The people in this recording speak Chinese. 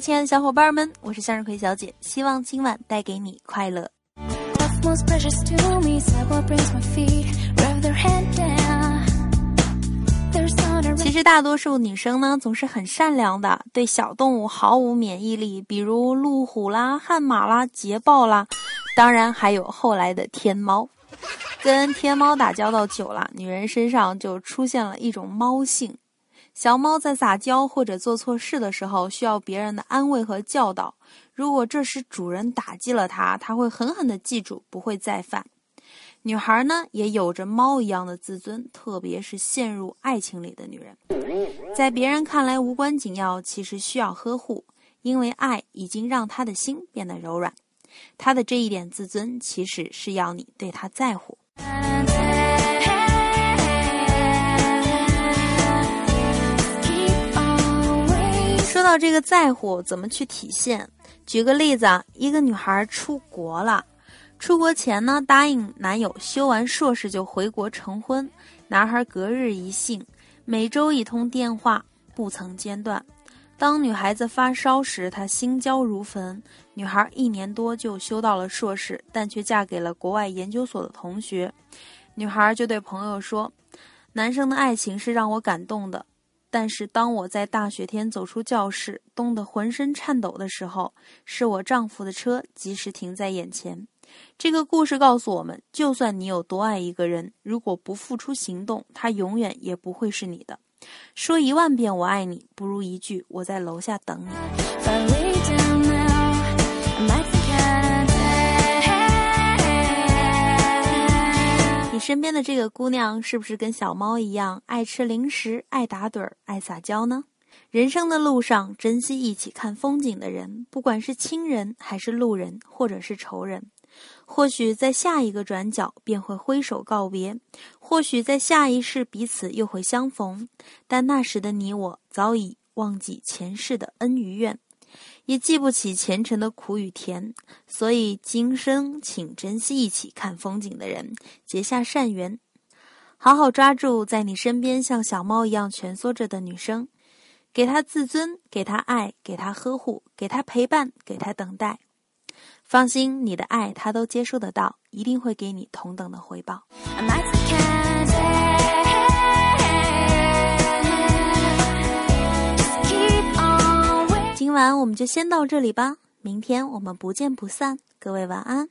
亲爱的小伙伴们，我是向日葵小姐，希望今晚带给你快乐。其实大多数女生呢，总是很善良的，对小动物毫无免疫力，比如路虎啦、悍马啦、捷豹啦，当然还有后来的天猫。跟天猫打交道久了，女人身上就出现了一种猫性。小猫在撒娇或者做错事的时候，需要别人的安慰和教导。如果这时主人打击了它，它会狠狠地记住，不会再犯。女孩呢，也有着猫一样的自尊，特别是陷入爱情里的女人，在别人看来无关紧要，其实需要呵护，因为爱已经让她的心变得柔软。她的这一点自尊，其实是要你对她在乎。到这个在乎，怎么去体现？举个例子啊，一个女孩出国了。出国前呢，答应男友修完硕士就回国成婚。男孩隔日一信，每周一通电话，不曾间断。当女孩子发烧时，他心焦如焚。女孩一年多就修到了硕士，但却嫁给了国外研究所的同学。女孩就对朋友说：“男生的爱情是让我感动的，但是当我在大雪天走出教室，冻得浑身颤抖的时候，是我丈夫的车及时停在眼前。”这个故事告诉我们，就算你有多爱一个人，如果不付出行动，他永远也不会是你的。说一万遍我爱你，不如一句我在楼下等你。身边的这个姑娘，是不是跟小猫一样，爱吃零食，爱打盹儿，爱撒娇呢？人生的路上，珍惜一起看风景的人，不管是亲人还是路人，或者是仇人。或许在下一个转角便会挥手告别，或许在下一世彼此又会相逢，但那时的你我早已忘记前世的恩与怨，也记不起前尘的苦与甜，所以今生请珍惜一起看风景的人，结下善缘，好好抓住在你身边像小猫一样蜷缩着的女生，给她自尊，给她爱，给她呵护，给她陪伴，给她等待。放心，你的爱她都接收得到，一定会给你同等的回报。我们就先到这里吧，明天我们不见不散，各位晚安。